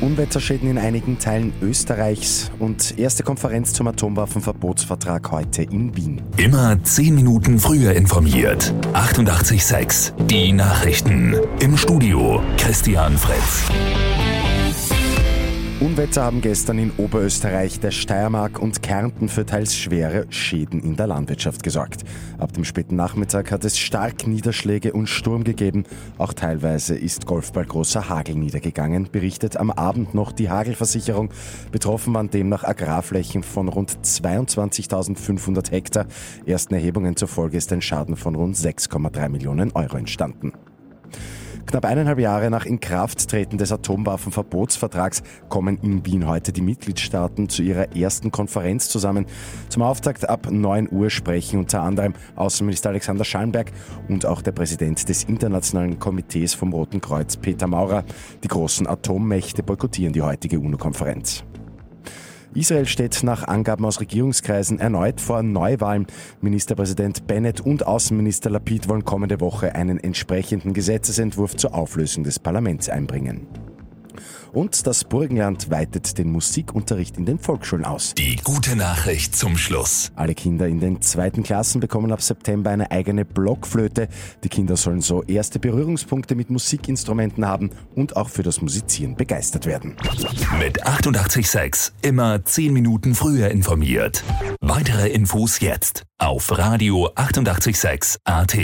Unwetterschäden in einigen Teilen Österreichs und erste Konferenz zum Atomwaffenverbotsvertrag heute in Wien. Immer zehn Minuten früher informiert. 88.6 Die Nachrichten. Im Studio Christian Fritz. Unwetter haben gestern in Oberösterreich, der Steiermark und Kärnten für teils schwere Schäden in der Landwirtschaft gesorgt. Ab dem späten Nachmittag hat es stark Niederschläge und Sturm gegeben. Auch teilweise ist Golfball großer Hagel niedergegangen, berichtet am Abend noch die Hagelversicherung. Betroffen waren demnach Agrarflächen von rund 22.500 Hektar. Ersten Erhebungen zufolge ist ein Schaden von rund 6,3 Millionen Euro entstanden. Knapp eineinhalb Jahre nach Inkrafttreten des Atomwaffenverbotsvertrags kommen in Wien heute die Mitgliedstaaten zu ihrer ersten Konferenz zusammen. Zum Auftakt ab 9 Uhr sprechen unter anderem Außenminister Alexander Schallenberg und auch der Präsident des Internationalen Komitees vom Roten Kreuz, Peter Maurer. Die großen Atommächte boykottieren die heutige UNO-Konferenz. Israel steht nach Angaben aus Regierungskreisen erneut vor Neuwahlen. Ministerpräsident Bennett und Außenminister Lapid wollen kommende Woche einen entsprechenden Gesetzesentwurf zur Auflösung des Parlaments einbringen. Und das Burgenland weitet den Musikunterricht in den Volksschulen aus. Die gute Nachricht zum Schluss. Alle Kinder in den zweiten Klassen bekommen ab September eine eigene Blockflöte. Die Kinder sollen so erste Berührungspunkte mit Musikinstrumenten haben und auch für das Musizieren begeistert werden. Mit 886 immer 10 Minuten früher informiert. Weitere Infos jetzt auf Radio 886 AT.